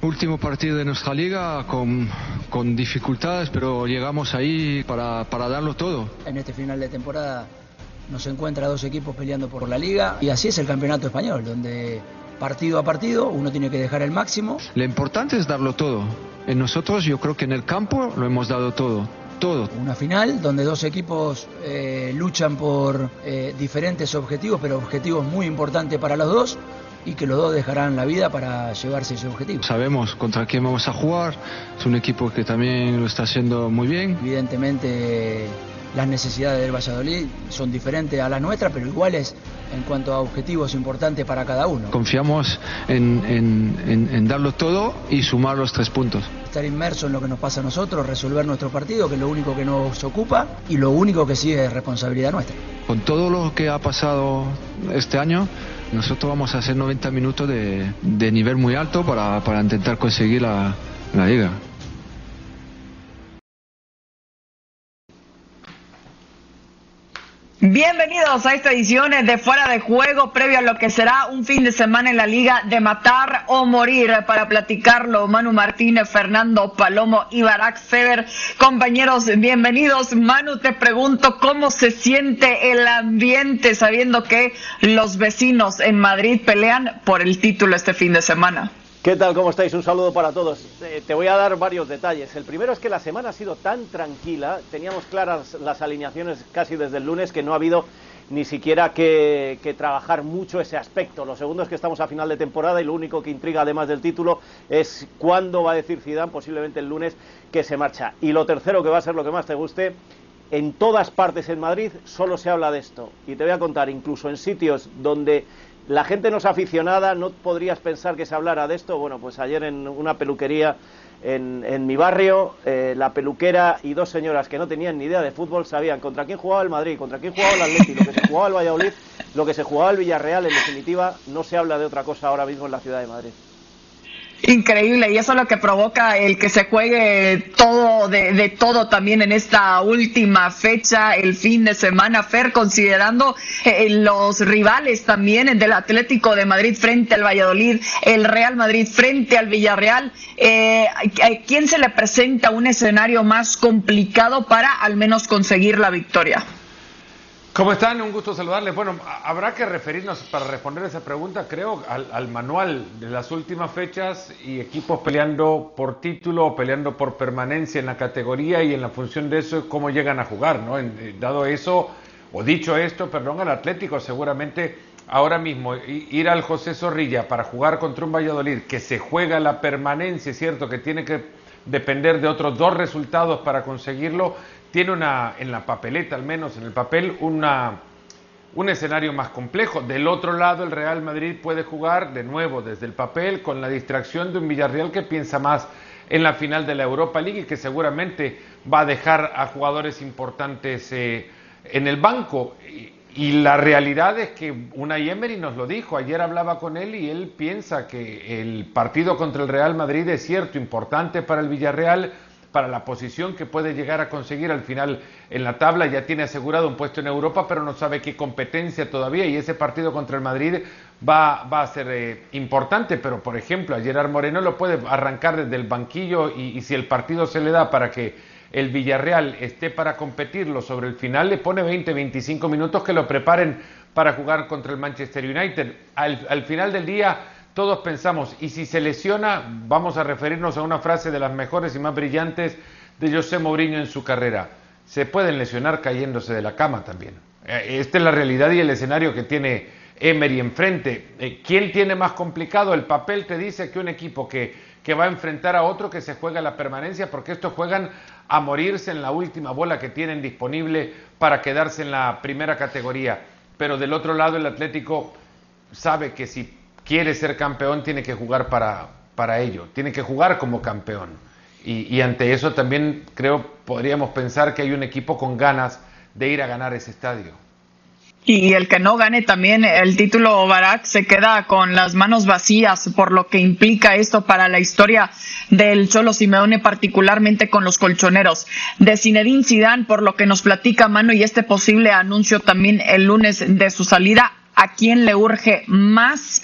Último partido de nuestra liga con, con dificultades, pero llegamos ahí para, para darlo todo. En este final de temporada nos encuentra dos equipos peleando por la liga y así es el campeonato español, donde partido a partido uno tiene que dejar el máximo. Lo importante es darlo todo. En nosotros yo creo que en el campo lo hemos dado todo. Todo. Una final donde dos equipos eh, luchan por eh, diferentes objetivos, pero objetivos muy importantes para los dos y que los dos dejarán la vida para llevarse ese objetivo. Sabemos contra quién vamos a jugar, es un equipo que también lo está haciendo muy bien. Evidentemente las necesidades del Valladolid son diferentes a las nuestras, pero iguales en cuanto a objetivos importantes para cada uno. Confiamos en, en, en, darlo todo y sumar los tres puntos. Estar inmerso en lo que nos pasa a nosotros, resolver nuestro partido, que es lo único que nos ocupa y lo único que sí es responsabilidad nuestra. Con todo lo que ha pasado este año, nosotros vamos a hacer 90 minutos de, de nivel muy alto para, para intentar conseguir la, la liga. Bienvenidos a esta edición de Fuera de Juego, previo a lo que será un fin de semana en la Liga de Matar o Morir. Para platicarlo, Manu Martínez, Fernando Palomo y Barack Feber. Compañeros, bienvenidos. Manu, te pregunto cómo se siente el ambiente sabiendo que los vecinos en Madrid pelean por el título este fin de semana. ¿Qué tal? ¿Cómo estáis? Un saludo para todos. Eh, te voy a dar varios detalles. El primero es que la semana ha sido tan tranquila, teníamos claras las alineaciones casi desde el lunes que no ha habido ni siquiera que, que, trabajar mucho ese aspecto. Lo segundo es que estamos a final de temporada y lo único que intriga además del título es cuándo va a decir Zidane, posiblemente el lunes, que se marcha. Y lo tercero, que va a ser lo que más te guste, en todas partes en Madrid solo se habla de esto. Y te voy a contar, incluso en sitios donde la gente no es aficionada, no podrías pensar que se hablara de esto. Bueno, pues ayer en una peluquería en, en mi barrio, eh, la peluquera y dos señoras que no tenían ni idea de fútbol sabían contra quién jugaba el Madrid, contra quién jugaba el Atlético, lo que se jugaba el Valladolid, lo que se jugaba el Villarreal. En definitiva, no se habla de otra cosa ahora mismo en la ciudad de Madrid. Increíble, y eso es lo que provoca el que se juegue todo de, todo también en esta última fecha, el fin de semana, Fer, considerando eh, los rivales también del Atlético de Madrid frente al Valladolid, el Real Madrid frente al Villarreal, eh, ¿a quién se le presenta un escenario más complicado para al menos conseguir la victoria? ¿Cómo están? Un gusto saludarles. Bueno, habrá que referirnos para responder esa pregunta, creo, al, al, manual de las últimas fechas y equipos peleando por título o peleando por permanencia en la categoría y en la función de eso cómo llegan a jugar, ¿no? En, dado eso, o dicho esto, perdón, al Atlético seguramente ahora mismo ir al José Zorrilla para jugar contra un Valladolid que se juega la permanencia, cierto que tiene que depender de otros dos resultados para conseguirlo, tiene una, en la papeleta al menos, en el papel, una, un escenario más complejo. Del otro lado, el Real Madrid puede jugar de nuevo desde el papel con la distracción de un Villarreal que piensa más en la final de la Europa League y que seguramente va a dejar a jugadores importantes eh, en el banco. Y, la realidad es que Unai Emery nos lo dijo, ayer hablaba con él y él piensa que el partido contra el Real Madrid es cierto, importante para el Villarreal, para la posición que puede llegar a conseguir al final en la tabla. Ya tiene asegurado un puesto en Europa, pero no sabe qué competencia todavía y ese partido contra el Madrid va, va a ser eh, importante. Pero, por ejemplo, a Gerard Moreno lo puede arrancar desde el banquillo y si el partido se le da para que el Villarreal esté para competirlo sobre el final, le pone 20, 25 minutos que lo preparen para jugar contra el Manchester United. Al, al final del día todos pensamos, y si se lesiona, vamos a referirnos a una frase de las mejores y más brillantes de José Mourinho en su carrera, se pueden lesionar cayéndose de la cama también. Esta es la realidad y el escenario que tiene Emery enfrente. ¿Quién tiene más complicado? El papel te dice que un equipo que, que va a enfrentar a otro que se juega la permanencia, porque estos juegan a morirse en la última bola que tienen disponible para quedarse en la primera categoría. Pero del otro lado el Atlético sabe que si quiere ser campeón, tiene que jugar para, para ello, tiene que jugar como campeón. Y, y, ante eso también creo podríamos pensar que hay un equipo con ganas de ir a ganar ese estadio. Y el que no gane también el título Barak se queda con las manos vacías por lo que implica esto para la historia del Cholo Simeone, particularmente con los colchoneros. De Zinedine Zidane, por lo que nos platica Mano y este posible anuncio también el lunes de su salida, ¿a quién le urge más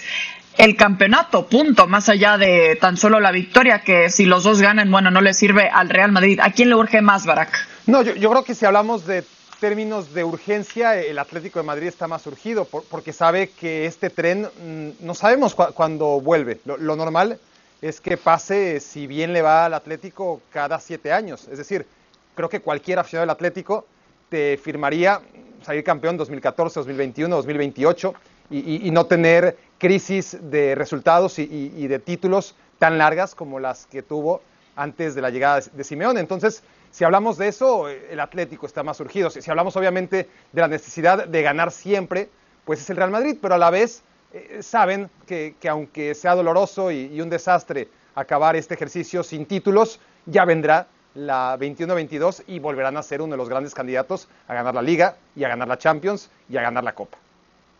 el campeonato, punto, más allá de tan solo la victoria, que si los dos ganan, bueno, no le sirve al Real Madrid. ¿A quién le urge más, Barak? No, yo, yo creo que si hablamos de términos de urgencia, el Atlético de Madrid está más urgido porque sabe que este tren mm, no sabemos cuándo vuelve. Lo, normal es que pase, si bien le va al Atlético, cada siete años. Es decir, creo que cualquier aficionado del Atlético te firmaría salir campeón 2014, 2021, 2028 y, no tener crisis de resultados y, de títulos tan largas como las que tuvo antes de la llegada de, Simeone. Entonces, si hablamos de eso, el Atlético está más surgido. Si, hablamos obviamente de la necesidad de ganar siempre, pues es el Real Madrid, pero a la vez eh, saben que, aunque sea doloroso y, un desastre acabar este ejercicio sin títulos, ya vendrá la 21-22 y volverán a ser uno de los grandes candidatos a ganar la Liga y a ganar la Champions y a ganar la Copa.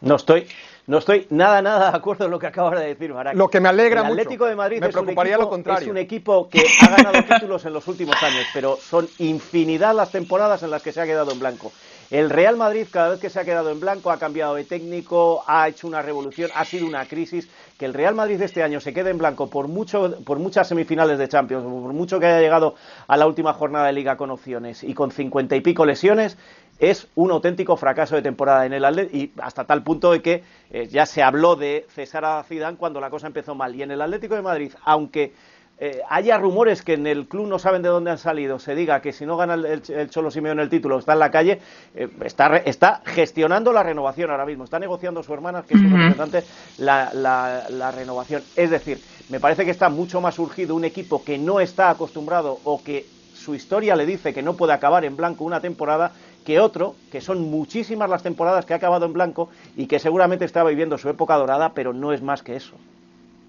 No estoy, no estoy nada, nada de acuerdo en lo que acabas de decir, Barak. Lo que me alegra el Atlético de Madrid me es, preocuparía un equipo, lo contrario. es un equipo que ha ganado títulos en los últimos años, pero son infinidad las temporadas en las que se ha quedado en blanco. El Real Madrid, cada vez que se ha quedado en blanco, ha cambiado de técnico, ha hecho una revolución, ha sido una crisis. Que el Real Madrid este año se quede en blanco por, mucho, por muchas semifinales de Champions, por mucho que haya llegado a la última jornada de Liga con opciones y con cincuenta y pico lesiones, es un auténtico fracaso de temporada en el Atlético y hasta tal punto de que eh, ya se habló de cesar a Zidane cuando la cosa empezó mal. Y en el Atlético de Madrid, aunque eh, haya rumores que en el club no saben de dónde han salido, se diga que si no gana el, Cholo Simeone el título está en la calle, eh, está, está, gestionando la renovación ahora mismo, está negociando su hermana, que es muy importante, la, la renovación. Es decir, me parece que está mucho más urgido un equipo que no está acostumbrado o que su historia le dice que no puede acabar en blanco una temporada que otro, que son muchísimas las temporadas que ha acabado en blanco y que seguramente está viviendo su época dorada, pero no es más que eso.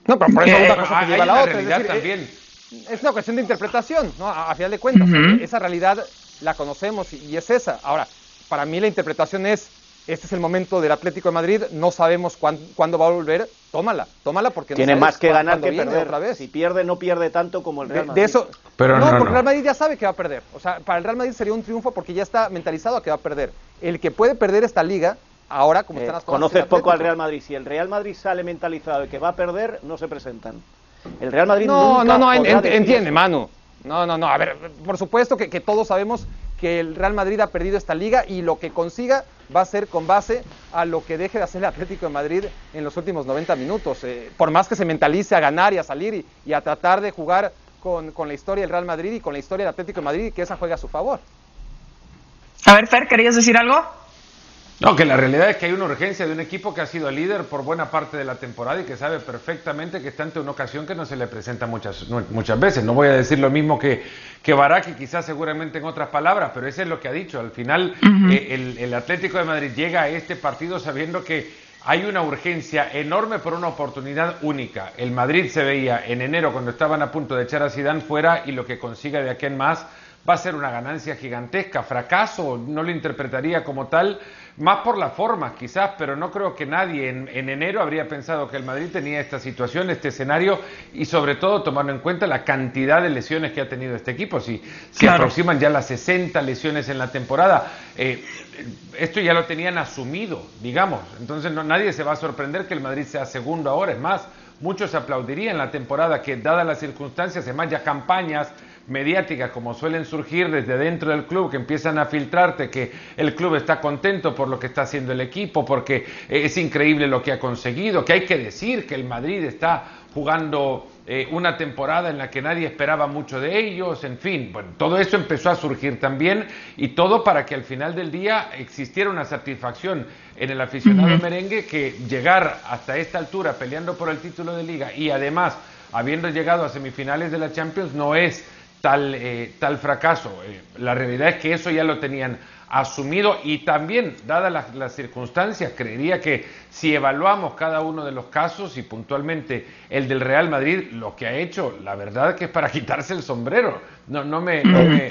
No, pero por eso una cosa que lleva a la otra. Es, también. Es, una cuestión de interpretación, ¿no? A, final de cuentas, esa realidad la conocemos y es esa. Ahora, para mí la interpretación es este es el momento del Atlético de Madrid, no sabemos cuándo, va a volver, tómala, tómala porque tiene más que ganar que perder. Otra vez. Si pierde no pierde tanto como el Real Madrid. De, eso, Pero no, porque el Real Madrid ya sabe que va a perder. O sea, para el Real Madrid sería un triunfo porque ya está mentalizado a que va a perder. El que puede perder esta liga ahora como están las cosas. Conoces poco al Real Madrid. Si el Real Madrid sale mentalizado de que va a perder, no se presentan. El Real Madrid no, no, no, entiende, Manu. No, no, no. A ver, por supuesto que, que todos sabemos que el Real Madrid ha perdido esta liga y lo que consiga va a ser con base a lo que deje de hacer el Atlético de Madrid en los últimos 90 minutos. Eh, por más que se mentalice a ganar y a salir y, a tratar de jugar con, con, la historia del Real Madrid y con la historia del Atlético de Madrid y que esa juegue a su favor. A ver, Fer, ¿querías decir algo? No, que la realidad es que hay una urgencia de un equipo que ha sido líder por buena parte de la temporada y que sabe perfectamente que está ante una ocasión que no se le presenta muchas, muchas veces. No voy a decir lo mismo que, que Baraki, quizás seguramente en otras palabras, pero ese es lo que ha dicho. Al final, eh, el, el Atlético de Madrid llega a este partido sabiendo que hay una urgencia enorme por una oportunidad única. El Madrid se veía en enero cuando estaban a punto de echar a Zidane fuera y lo que consiga de aquí en más va a ser una ganancia gigantesca. Fracaso, no lo interpretaría como tal más por la forma quizás, pero no creo que nadie en, enero habría pensado que el Madrid tenía esta situación, este escenario y sobre todo tomando en cuenta la cantidad de lesiones que ha tenido este equipo. Si se aproximan ya las 60 lesiones en la temporada, eh, esto ya lo tenían asumido, digamos. Entonces no, nadie se va a sorprender que el Madrid sea segundo ahora. Es más, muchos aplaudirían la temporada que, dadas las circunstancias, además ya campañas mediáticas como suelen surgir desde dentro del club, que empiezan a filtrarte que el club está contento por lo que está haciendo el equipo, porque es increíble lo que ha conseguido, que hay que decir que el Madrid está jugando eh, una temporada en la que nadie esperaba mucho de ellos, en fin, bueno, todo eso empezó a surgir también y todo para que al final del día existiera una satisfacción en el aficionado merengue que llegar hasta esta altura peleando por el título de liga y además habiendo llegado a semifinales de la Champions no es tal, eh, tal fracaso. Eh, la realidad es que eso ya lo tenían asumido y también, dadas las, circunstancias, creería que si evaluamos cada uno de los casos y puntualmente el del Real Madrid, lo que ha hecho, la verdad que es para quitarse el sombrero. No, no, me,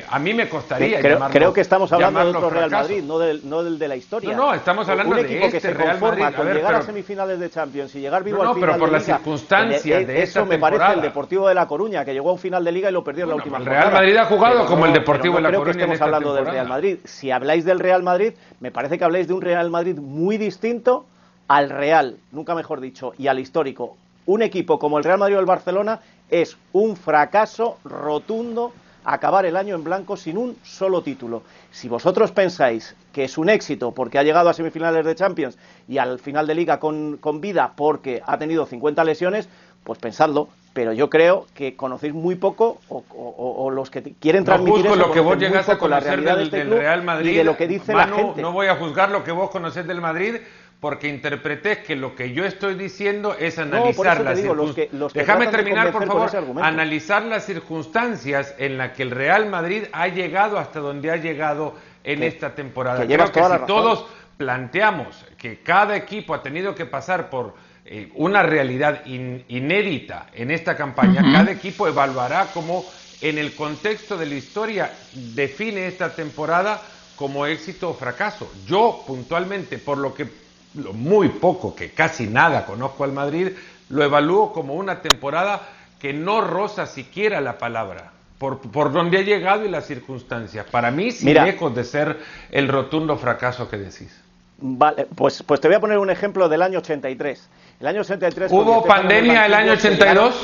a mí me costaría. creo, creo que estamos hablando de otro Real Madrid, no del, no del de la historia. No, no, estamos hablando un equipo de que este se Real Madrid. con llegar a semifinales de Champions y llegar vivo al final pero por de las circunstancias eh, de eso me parece el Deportivo de la Coruña que llegó a un final de Liga y lo perdió en la última. El Real Madrid ha jugado como el Deportivo de la creo Coruña. que estemos hablando del Real Madrid. Si habláis del Real Madrid, me parece que habláis de un Real Madrid muy distinto al Real, nunca mejor dicho, y al histórico un equipo como el Real Madrid o el Barcelona es un fracaso rotundo acabar el año en blanco sin un solo título. Si vosotros pensáis que es un éxito porque ha llegado a semifinales de Champions y al final de liga con, vida porque ha tenido 50 lesiones, pues pensadlo. Pero yo creo que conocéis muy poco o, los que quieren transmitir lo que vos llegas a conocer del, este Real Madrid y de lo que dice la gente. No voy a juzgar lo que vos conocés del Madrid porque interpreté que lo que yo estoy diciendo es analizar las circunstancias. Déjame terminar, por favor. Analizar las circunstancias en las que el Real Madrid ha llegado hasta donde ha llegado en esta temporada. Creo que si todos planteamos que cada equipo ha tenido que pasar por eh, una realidad inédita en esta campaña, cada equipo evaluará cómo en el contexto de la historia define esta temporada como éxito o fracaso. Yo puntualmente, por lo que lo muy poco, que casi nada conozco al Madrid, lo evalúo como una temporada que no roza siquiera la palabra. Por, por donde ha llegado y las circunstancias. Para mí, sí lejos de ser el rotundo fracaso que decís. Vale, pues, pues te voy a poner un ejemplo del año 83. El año 83. ¿Hubo pandemia el año 82?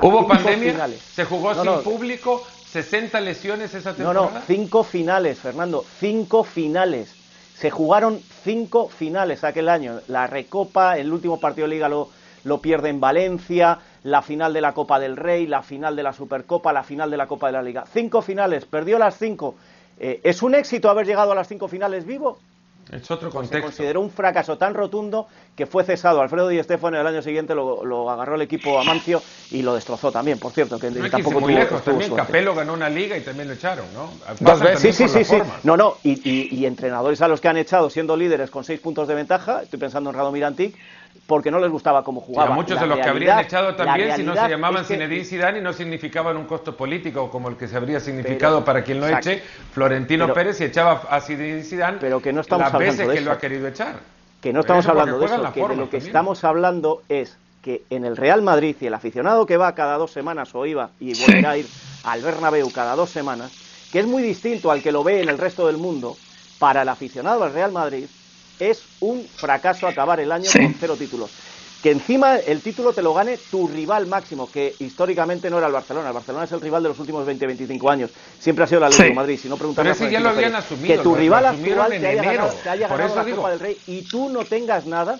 ¿Hubo pandemia? ¿Se jugó sin público? ¿60 lesiones esa temporada? No, no, cinco finales, Fernando. Cinco finales. Se jugaron cinco finales aquel año. La Recopa, el último partido de Liga lo, lo pierde en Valencia, la final de la Copa del Rey, la final de la Supercopa, la final de la Copa de la Liga. Cinco finales, perdió las cinco. Eh, ¿Es un éxito haber llegado a las cinco finales vivo? Es otro contexto. Se consideró un fracaso tan rotundo que fue cesado. Alfredo Di Stéfano el año siguiente lo, agarró el equipo Amancio y lo destrozó también, por cierto. Que tampoco muy lejos, también Capello ganó una liga y también lo echaron, ¿no? Dos veces. Sí, sí, sí, No, no. Y, entrenadores a los que han echado siendo líderes con seis puntos de ventaja, estoy pensando en Radomir Antic, porque no les gustaba cómo jugaba. a muchos de los que habrían echado también si no se llamaban Zinedine Zidane y no significaban un costo político como el que se habría significado para quien lo eche Florentino Pérez y echaba a Zinedine Zidane pero que no estamos las veces que lo ha querido echar. Que no estamos hablando de eso, que de lo que estamos hablando es que en el Real Madrid y el aficionado que va cada dos semanas o iba y volverá a ir al Bernabéu cada dos semanas, que es muy distinto al que lo ve en el resto del mundo, para el aficionado al Real Madrid es un fracaso acabar el año con cero títulos. Que encima el título te lo gane tu rival máximo, que históricamente no era el Barcelona. El Barcelona es el rival de los últimos 20-25 años. Siempre ha sido la Liga de Madrid. Si no preguntas ya lo habían asumido. Que tu rival actual te haya ganado, te haya ganado la Copa del Rey y tú no tengas nada,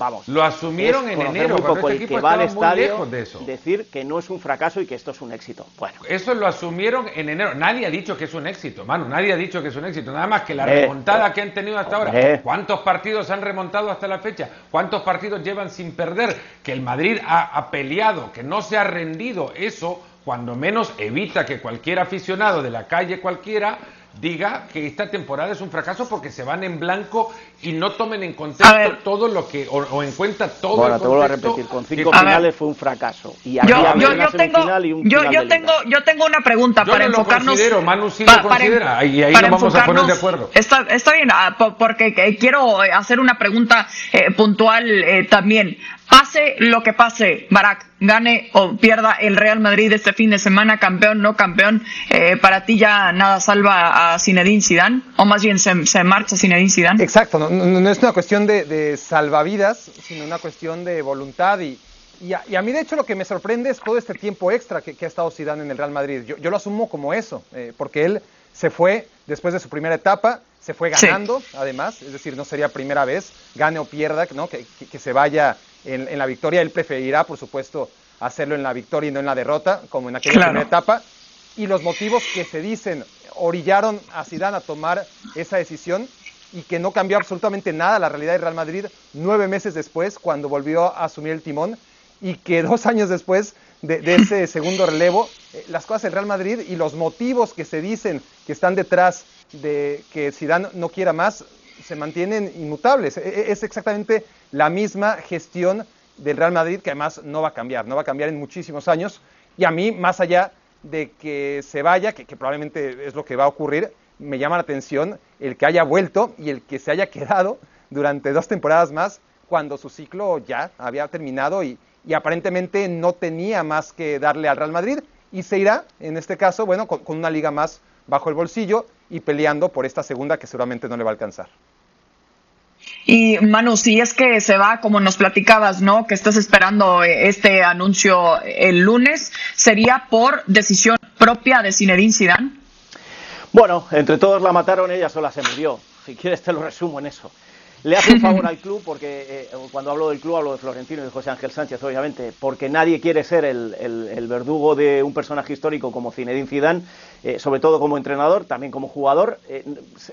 vamos. Lo asumieron en enero. Muy poco este el que va al estadio de eso. decir que no es un fracaso y que esto es un éxito. Bueno. Eso lo asumieron en enero. Nadie ha dicho que es un éxito, mano. Nadie ha dicho que es un éxito. Nada más que la remontada que han tenido hasta ahora. ¿Cuántos partidos han remontado hasta la fecha? ¿Cuántos partidos llevan sin perder? Que el Madrid ha, ha peleado, que no se ha rendido. Eso, cuando menos, evita que cualquier aficionado de la calle cualquiera diga que esta temporada es un fracaso porque se van en blanco y no tomen en contexto todo lo que o, en cuenta todo bueno, te vuelvo a repetir con cinco finales fue un fracaso y aquí yo, yo, yo tengo y un yo, yo tengo yo tengo una pregunta para no enfocarnos lo considero Manu sí lo considera y ahí nos vamos a poner de acuerdo. Está, está bien ah, porque quiero hacer una pregunta eh, puntual eh, también Pase lo que pase, Barak, gane o pierda el Real Madrid este fin de semana, campeón, no campeón, eh, para ti ya nada salva a Zinedine Zidane, o más bien se, marcha Zinedine Zidane. Exacto, no, es una cuestión de, salvavidas, sino una cuestión de voluntad y, y a, mí de hecho lo que me sorprende es todo este tiempo extra que, ha estado Zidane en el Real Madrid. Yo, lo asumo como eso, eh, porque él se fue después de su primera etapa, se fue ganando, además, es decir, no sería primera vez, gane o pierda, ¿no? que, que se vaya en, la victoria. Él preferirá, por supuesto, hacerlo en la victoria y no en la derrota, como en aquella primera etapa. Y los motivos que se dicen orillaron a Zidane a tomar esa decisión y que no cambió absolutamente nada la realidad de Real Madrid nueve meses después, cuando volvió a asumir el timón, y que dos años después de, ese segundo relevo, eh, las cosas del Real Madrid y los motivos que se dicen que están detrás de que Zidane no quiera más se mantienen inmutables. E, e, es exactamente la misma gestión del Real Madrid que además no va a cambiar, no va a cambiar en muchísimos años. Y a mí, más allá de que se vaya, que, probablemente es lo que va a ocurrir, me llama la atención el que haya vuelto y el que se haya quedado durante dos temporadas más cuando su ciclo ya había terminado y, aparentemente no tenía más que darle al Real Madrid y se irá, en este caso, bueno, con una liga más bajo el bolsillo y peleando por esta segunda que seguramente no le va a alcanzar. Y Manu, si es que se va, como nos platicabas, ¿no? Que estás esperando eh, este anuncio el lunes, ¿sería por decisión propia de Zinedine Zidane? Bueno, entre todos la mataron, ella sola se murió. Si quieres te lo resumo en eso le hace un favor al club, porque eh, cuando hablo del club hablo de Florentino y de José Ángel Sánchez, obviamente, porque nadie quiere ser el, verdugo de un personaje histórico como Zinedine Zidane, eh, sobre todo como entrenador, también como jugador. Eh,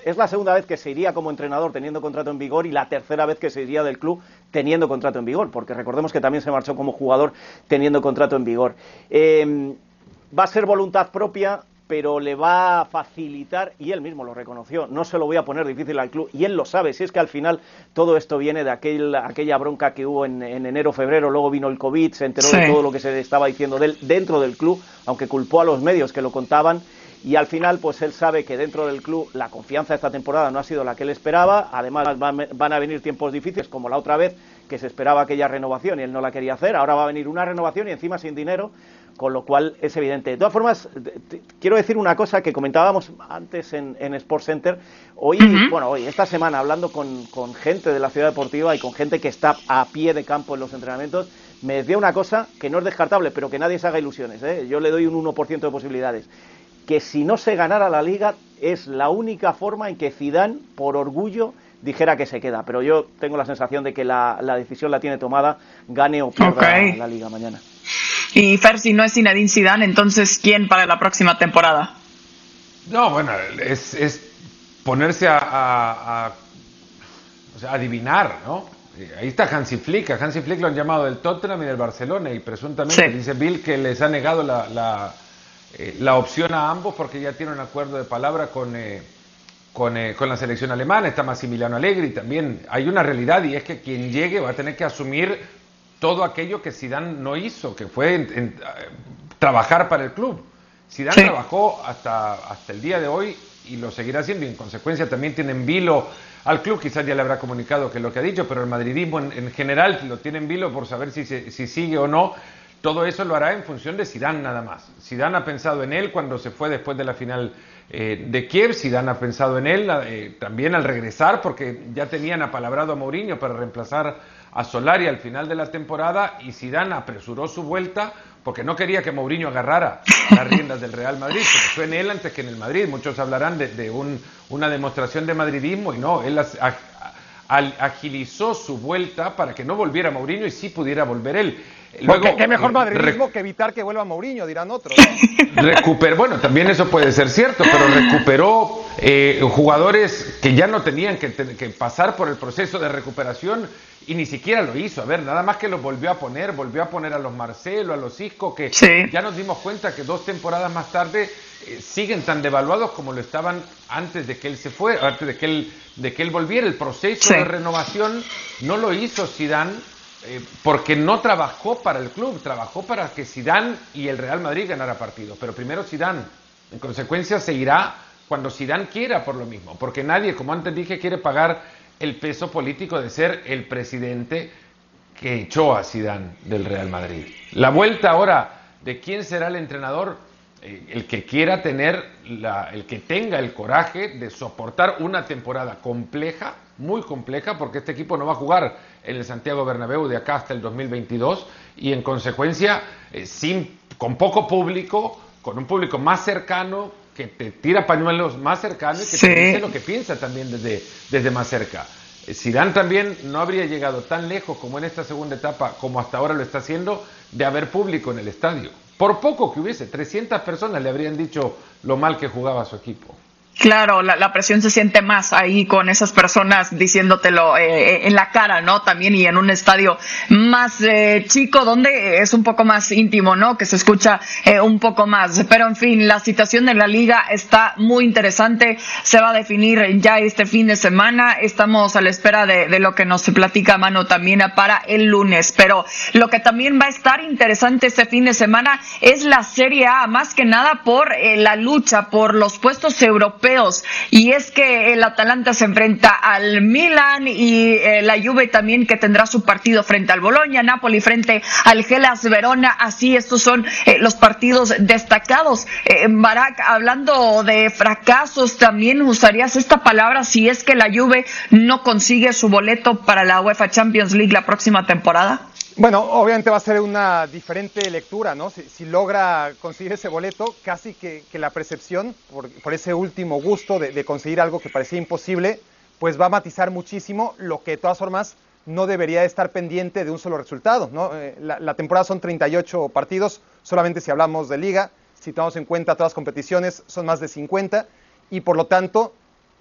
es la segunda vez que se iría como entrenador teniendo contrato en vigor y la tercera vez que se iría del club teniendo contrato en vigor, porque recordemos que también se marchó como jugador teniendo contrato en vigor. va a ser voluntad propia, pero le va a facilitar, y él mismo lo reconoció, no se lo voy a poner difícil al club, y él lo sabe, si es que al final todo esto viene de aquel, aquella bronca que hubo en, enero, febrero, luego vino el COVID, se enteró de todo lo que se estaba diciendo de él dentro del club, aunque culpó a los medios que lo contaban, y al final pues él sabe que dentro del club la confianza de esta temporada no ha sido la que él esperaba, además van a venir tiempos difíciles como la otra vez que se esperaba aquella renovación y él no la quería hacer, ahora va a venir una renovación y encima sin dinero, con lo cual es evidente. De todas formas, quiero decir una cosa que comentábamos antes en, en Sports Center. Hoy, bueno, hoy, esta semana, hablando con, gente de la ciudad deportiva y con gente que está a pie de campo en los entrenamientos, me decía una cosa que no es descartable, pero que nadie se haga ilusiones. ¿eh? Yo le doy un 1% de posibilidades. Que si no se ganara la liga, es la única forma en que Zidane, por orgullo, dijera que se queda. Pero yo tengo la sensación de que la, decisión la tiene tomada, gane o pierda la liga mañana. Y Fer, si no es Zinedine Zidane, entonces ¿quién para la próxima temporada? No, bueno, es, es ponerse a, adivinar, ¿no? Eh, ahí está Hansi Flick, a Hansi Flick lo han llamado del Tottenham y del Barcelona y presuntamente dice Bill que les ha negado la, la, eh, la, opción a ambos porque ya tiene un acuerdo de palabra con, eh, con, con, la selección alemana, está Massimiliano Allegri también. Hay una realidad y es que quien llegue va a tener que asumir todo aquello que Zidane no hizo, que fue eh, trabajar para el club. Zidane trabajó hasta, hasta el día de hoy y lo seguirá haciendo y en consecuencia también tiene en vilo al club, quizás ya le habrá comunicado que lo que ha dicho, pero el madridismo en, general lo tiene en vilo por saber si, si sigue o no. Todo eso lo hará en función de Zidane nada más. Zidane ha pensado en él cuando se fue después de la final eh, de Kiev, Zidane ha pensado en él eh, también al regresar porque ya tenían apalabrado a Mourinho para reemplazar a Solari al final de la temporada y Zidane apresuró su vuelta porque no quería que Mourinho agarrara las riendas del Real Madrid, porque fue en él antes que en el Madrid. Muchos hablarán de, una demostración de madridismo y no, él agilizó su vuelta para que no volviera Mourinho y sí pudiera volver él. Luego, ¿Qué mejor eh, madridismo que evitar que vuelva Mourinho, dirán otros. Recuper, bueno, también eso puede ser cierto, pero recuperó eh, jugadores que ya no tenían que, que pasar por el proceso de recuperación y ni siquiera lo hizo. A ver, nada más que lo volvió a poner, volvió a poner a los Marcelo, a los Isco, que ya nos dimos cuenta que dos temporadas más tarde eh, siguen tan devaluados como lo estaban antes de que él se fuera, antes de que él, de que él volviera. El proceso de renovación no lo hizo Zidane eh, porque no trabajó para el club, trabajó para que Zidane y el Real Madrid ganara partidos. Pero primero Zidane, en consecuencia, se irá cuando Zidane quiera por lo mismo, porque nadie, como antes dije, quiere pagar el peso político de ser el presidente que echó a Zidane del Real Madrid. La vuelta ahora de quién será el entrenador, eh, el que quiera tener, la, el que tenga el coraje de soportar una temporada compleja, muy compleja, porque este equipo no va a jugar en el Santiago Bernabéu de acá hasta el 2022 y en consecuencia eh, sin, con poco público, con un público más cercano, que te tira pañuelos más cercanos y que te dice lo que piensa también desde, desde más cerca. Zidane también no habría llegado tan lejos como en esta segunda etapa, como hasta ahora lo está haciendo, de haber público en el estadio. Por poco que hubiese, 300 personas le habrían dicho lo mal que jugaba su equipo. Claro, la, presión se siente más ahí con esas personas diciéndotelo eh, eh, en la cara, ¿no? También y en un estadio más eh, chico donde es un poco más íntimo, ¿no? Que se escucha un poco más. Pero en fin, la situación de la liga está muy interesante. Se va a definir ya este fin de semana. Estamos a la espera de, de lo que nos platica Mano también para el lunes. Pero lo que también va a estar interesante este fin de semana es la Serie A, más que nada por la lucha por los puestos europeos Y es que el Atalanta se enfrenta al Milan y eh, la Juve también que tendrá su partido frente al Boloña, Napoli frente al Gelas Verona. Así, estos son eh, los partidos destacados. Eh, Barak, hablando de fracasos, también usarías esta palabra si es que la Juve no consigue su boleto para la UEFA Champions League la próxima temporada. Bueno, obviamente va a ser una diferente lectura, ¿no? Si, logra conseguir ese boleto, casi que, la percepción, por, ese último gusto de, conseguir algo que parecía imposible, pues va a matizar muchísimo lo que de todas formas no debería estar pendiente de un solo resultado, ¿no? Eh, la, la, temporada son 38 partidos, solamente si hablamos de liga, si tomamos en cuenta todas las competiciones, son más de 50, y por lo tanto,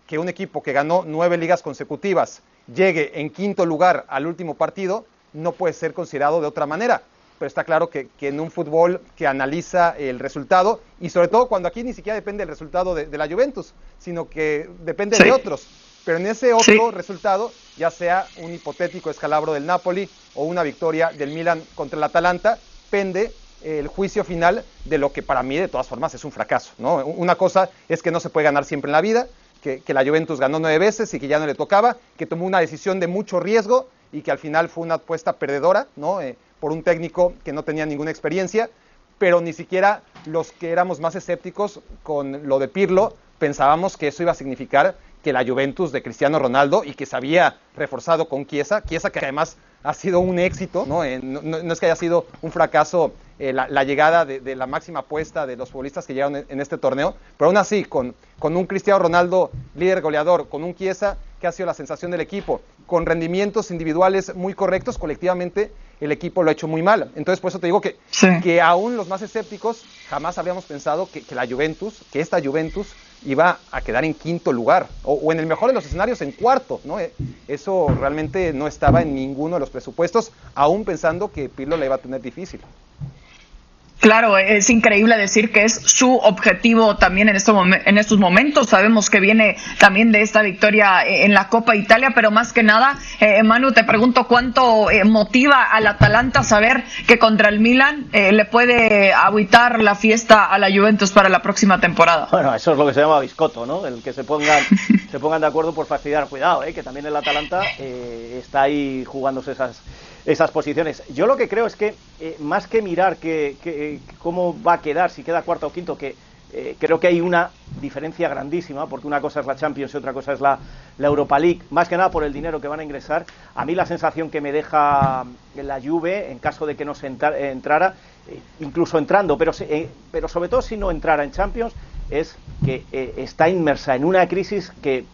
que un equipo que ganó nueve ligas consecutivas llegue en quinto lugar al último partido, no puede ser considerado de otra manera. Pero está claro que, en un fútbol que analiza el resultado, y sobre todo cuando aquí ni siquiera depende el resultado de, la Juventus, sino que depende de otros. Pero en ese otro resultado, ya sea un hipotético escalabro del Napoli o una victoria del Milan contra el Atalanta, pende el juicio final de lo que para mí de todas formas es un fracaso. ¿no? Una cosa es que no se puede ganar siempre en la vida, que, que, la Juventus ganó nueve veces y que ya no le tocaba, que tomó una decisión de mucho riesgo y que al final fue una apuesta perdedora, ¿no? Eh, por un técnico que no tenía ninguna experiencia, pero ni siquiera los que éramos más escépticos con lo de Pirlo pensábamos que eso iba a significar que la Juventus de Cristiano Ronaldo y que se había reforzado con Chiesa, Chiesa que además ha sido un éxito, no, eh, no, es que haya sido un fracaso eh, la, llegada de, la máxima apuesta de los futbolistas que llegaron en, este torneo, pero aún así, con, con un Cristiano Ronaldo líder goleador, con un Chiesa que ha sido la sensación del equipo, con rendimientos individuales muy correctos, colectivamente el equipo lo ha hecho muy mal. Entonces, por eso te digo que, que aún los más escépticos jamás habíamos pensado que, la Juventus, que esta Juventus iba a quedar en quinto lugar, o, en el mejor de los escenarios en cuarto, ¿no? Eh, eso realmente no estaba en ninguno de los presupuestos, aún pensando que Pirlo la iba a tener difícil. Claro, es increíble decir que es su objetivo también en, en estos momentos. Sabemos que viene también de esta victoria en la Copa Italia, pero más que nada, eh, Manu, te pregunto cuánto eh, motiva al Atalanta saber que contra el Milan eh, le puede aguitar la fiesta a la Juventus para la próxima temporada. Bueno, eso es lo que se llama biscoto, ¿no? El que se pongan, se pongan de acuerdo por fastidiar. Cuidado, ¿eh? que también el Atalanta está ahí jugándose esas esas posiciones. Yo lo que creo es que, eh, más que mirar que, cómo va a quedar, si queda cuarto o quinto, que eh, creo que hay una diferencia grandísima, porque una cosa es la Champions y otra cosa es la, Europa League, más que nada por el dinero que van a ingresar. A mí la sensación que me deja la Juve, en caso de que no se entrara, eh, incluso entrando, pero, pero sobre todo si no entrara en Champions, es que está inmersa en una crisis que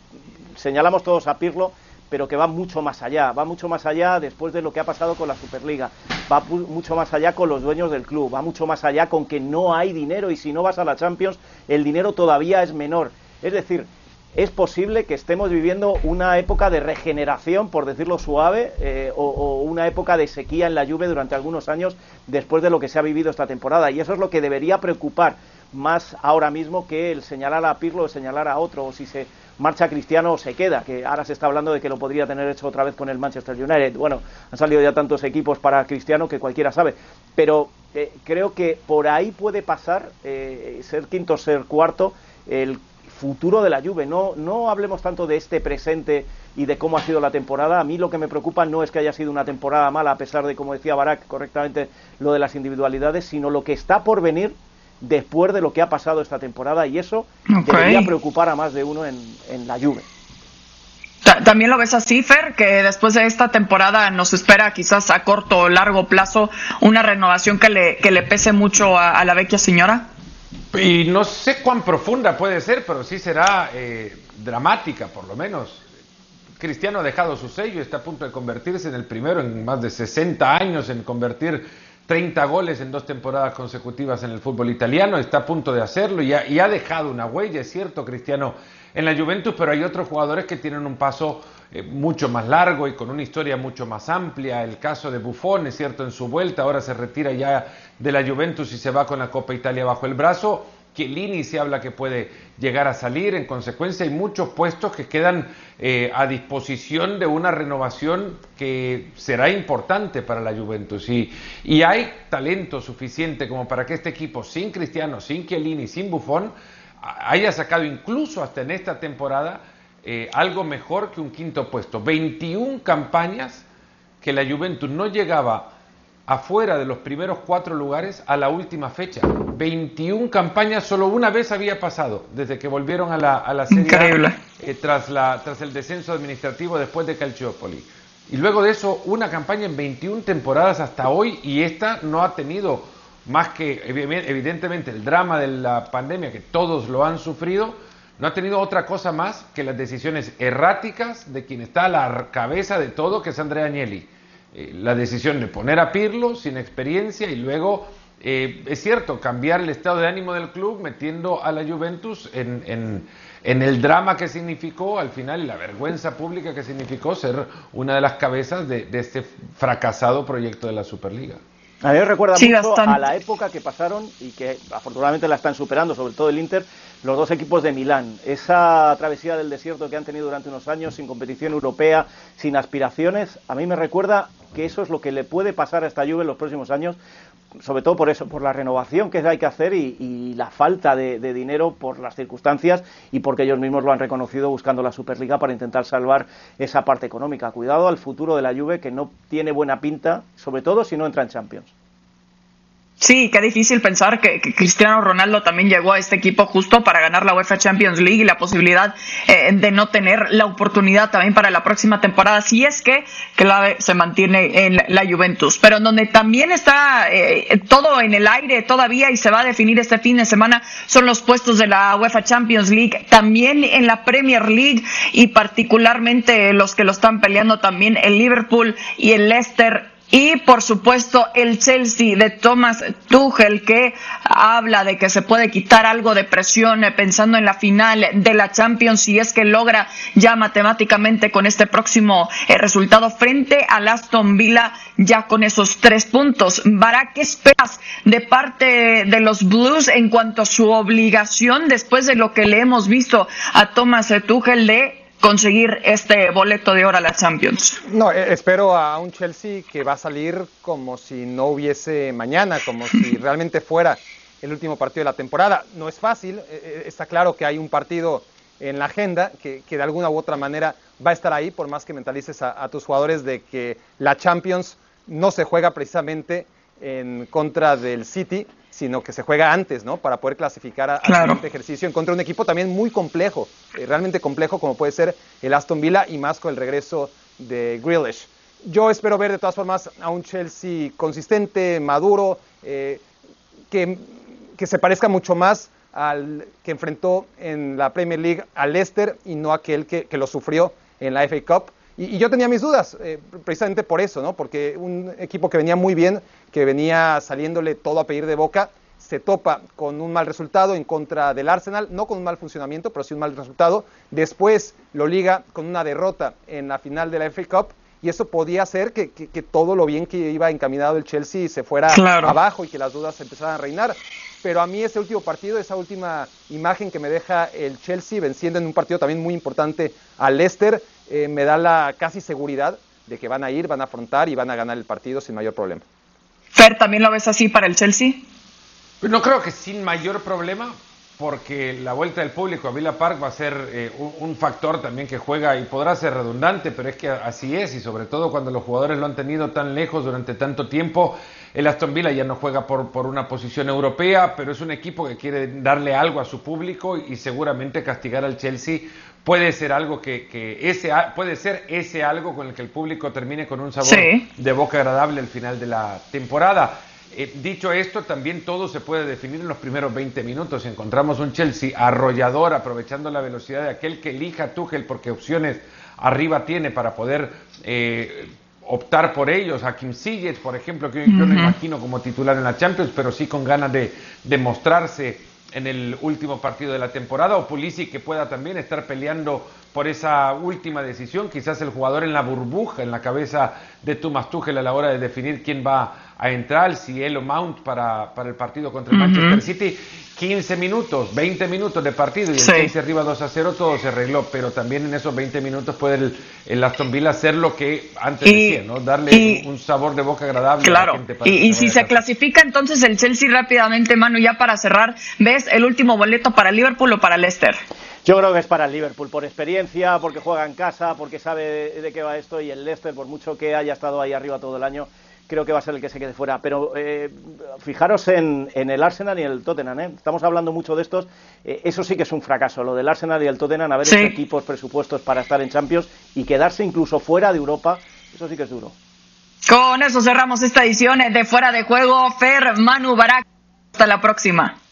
señalamos todos a Pirlo, pero que va mucho más allá, va mucho más allá después de lo que ha pasado con la Superliga, va mucho más allá con los dueños del club, va mucho más allá con que no hay dinero y si no vas a la Champions el dinero todavía es menor. Es decir, es posible que estemos viviendo una época de regeneración, por decirlo suave, eh, o, una época de sequía en la lluvia durante algunos años después de lo que se ha vivido esta temporada. Y eso es lo que debería preocupar más ahora mismo que el señalar a Pirlo o señalar a otro, o si se marcha Cristiano se queda, que ahora se está hablando de que lo podría tener hecho otra vez con el Manchester United. Bueno, han salido ya tantos equipos para Cristiano que cualquiera sabe, pero eh, creo que por ahí puede pasar eh, ser quinto, ser cuarto, el futuro de la Juve. No, no hablemos tanto de este presente y de cómo ha sido la temporada. A mí lo que me preocupa no es que haya sido una temporada mala, a pesar de, como decía Barak correctamente, lo de las individualidades, sino lo que está por venir después de lo que ha pasado esta temporada y eso debería preocupar a más de uno en, la lluvia. También lo ves así, Fer, que después de esta temporada nos espera quizás a corto o largo plazo una renovación que le, que le pese mucho a, la vecchia señora. Y no sé cuán profunda puede ser, pero sí será eh, dramática, por lo menos. Cristiano ha dejado su sello, está a punto de convertirse en el primero en más de 60 años en convertir 30 goles en dos temporadas consecutivas en el fútbol italiano, está a punto de hacerlo y ha, dejado una huella, es cierto, Cristiano, en la Juventus, pero hay otros jugadores que tienen un paso eh, mucho más largo y con una historia mucho más amplia. El caso de Buffon, es cierto, en su vuelta, ahora se retira ya de la Juventus y se va con la Copa Italia bajo el brazo. Chiellini se habla que puede llegar a salir, en consecuencia hay muchos puestos que quedan eh, a disposición de una renovación que será importante para la Juventus y, hay talento suficiente como para que este equipo sin Cristiano, sin Chiellini, sin Buffon haya sacado incluso hasta en esta temporada eh, algo mejor que un quinto puesto. 21 campañas que la Juventus no llegaba afuera de los primeros cuatro lugares a la última fecha. 21 campañas, solo una vez había pasado, desde que volvieron a la, a la Serie eh, tras, la, tras el descenso administrativo después de Calciopoli. Y luego de eso, una campaña en 21 temporadas hasta hoy, y esta no ha tenido más que, evidentemente, el drama de la pandemia, que todos lo han sufrido, no ha tenido otra cosa más que las decisiones erráticas de quien está a la cabeza de todo, que es Andrea Agnelli eh, la decisión de poner a Pirlo sin experiencia y luego, eh, es cierto, cambiar el estado de ánimo del club metiendo a la Juventus en, en, el drama que significó al final y la vergüenza pública que significó ser una de las cabezas de, este fracasado proyecto de la Superliga. A mí me recuerda mucho a la época que pasaron y que afortunadamente la están superando, sobre todo el Inter, los dos equipos de Milán. Esa travesía del desierto que han tenido durante unos años, sin competición europea, sin aspiraciones, a mí me recuerda que eso es lo que le puede pasar a esta Juve en los próximos años, sobre todo por eso, por la renovación que hay que hacer y, la falta de, dinero por las circunstancias y porque ellos mismos lo han reconocido buscando la Superliga para intentar salvar esa parte económica. Cuidado al futuro de la Juve que no tiene buena pinta, sobre todo si no entra en Champions. Sí, qué difícil pensar que, Cristiano Ronaldo también llegó a este equipo justo para ganar la UEFA Champions League y la posibilidad eh, de no tener la oportunidad también para la próxima temporada, si es que clave se mantiene en la Juventus. Pero donde también está eh, todo en el aire todavía y se va a definir este fin de semana son los puestos de la UEFA Champions League, también en la Premier League y particularmente los que lo están peleando también el Liverpool y el Leicester y por supuesto el Chelsea de Thomas Tuchel que habla de que se puede quitar algo de presión eh, pensando en la final de la Champions si es que logra ya matemáticamente con este próximo eh, resultado frente al Aston Villa ya con esos tres puntos. Vara, ¿qué esperas de parte de los Blues en cuanto a su obligación después de lo que le hemos visto a Thomas Tuchel de conseguir este boleto de oro a la Champions. No, eh, espero a un Chelsea que va a salir como si no hubiese mañana, como si realmente fuera el último partido de la temporada. No es fácil, eh, eh, está claro que hay un partido en la agenda que, de alguna u otra manera va a estar ahí, por más que mentalices a tus jugadores de que la Champions no se juega precisamente en contra del City, sino que se juega antes, ¿no? Para poder clasificar a, este ejercicio en contra de un equipo también muy complejo, eh, realmente complejo como puede ser el Aston Villa y más con el regreso de Grealish. Yo espero ver de todas formas a un Chelsea consistente, maduro, eh, que, que, se parezca mucho más al que enfrentó en la Premier League al Leicester y no aquel que, que lo sufrió en la FA Cup. Y, yo tenía mis dudas, eh, precisamente por eso, ¿no? Porque un equipo que venía muy bien, que venía saliéndole todo a pedir de boca, se topa con un mal resultado en contra del Arsenal, no con un mal funcionamiento, pero sí un mal resultado. Después lo liga con una derrota en la final de la FA Cup y eso podía hacer que, todo lo bien que iba encaminado el Chelsea se fuera abajo y que las dudas empezaran a reinar. Pero a mí ese último partido, esa última imagen que me deja el Chelsea venciendo en un partido también muy importante al Leicester, eh, me da la casi seguridad de que van a ir, van a afrontar y van a ganar el partido sin mayor problema. Fer, ¿también lo ves así para el Chelsea? Pues no creo que sin mayor problema, porque la vuelta del público a Villa Park va a ser eh, un, factor también que juega y podrá ser redundante, pero es que así es, y sobre todo cuando los jugadores lo han tenido tan lejos durante tanto tiempo. El Aston Villa ya no juega por, por una posición europea, pero es un equipo que quiere darle algo a su público y seguramente castigar al Chelsea puede ser algo que, ese puede ser ese algo con el que el público termine con un sabor de boca agradable al final de la temporada. Eh, dicho esto, también todo se puede definir en los primeros 20 minutos. Si encontramos un Chelsea arrollador, aprovechando la velocidad de aquel que elija Tuchel, porque opciones arriba tiene para poder eh, optar por ellos. A Kim Ziyech, por ejemplo, que yo no imagino como titular en la Champions, pero sí con ganas de, de mostrarse en el último partido de la temporada, o Pulisic que pueda también estar peleando por esa última decisión, quizás el jugador en la burbuja, en la cabeza de Thomas Tuchel a la hora de definir quién va a entrar Cielo Mount para, para el partido contra el Manchester City. 15 minutos, 20 minutos de partido y el Chelsea arriba 2 a 0, todo se arregló, pero también en esos 20 minutos puede el, Aston Villa hacer lo que antes decía, ¿no? Darle un, sabor de boca agradable claro. a la gente. y, y si se clasifica entonces el Chelsea rápidamente, Manu, ya para cerrar, ¿ves el último boleto para Liverpool o para Leicester? Yo creo que es para el Liverpool, por experiencia, porque juega en casa, porque sabe de qué va esto y el Leicester, por mucho que haya estado ahí arriba todo el año, creo que va a ser el que se quede fuera. Pero eh, fijaros en, el Arsenal y el Tottenham. ¿eh? Estamos hablando mucho de estos. Eh, eso sí que es un fracaso, lo del Arsenal y el Tottenham, haber hecho equipos, presupuestos para estar en Champions y quedarse incluso fuera de Europa. Eso sí que es duro. Con eso cerramos esta edición de Fuera de Juego. Fer, Manu, Barak. Hasta la próxima.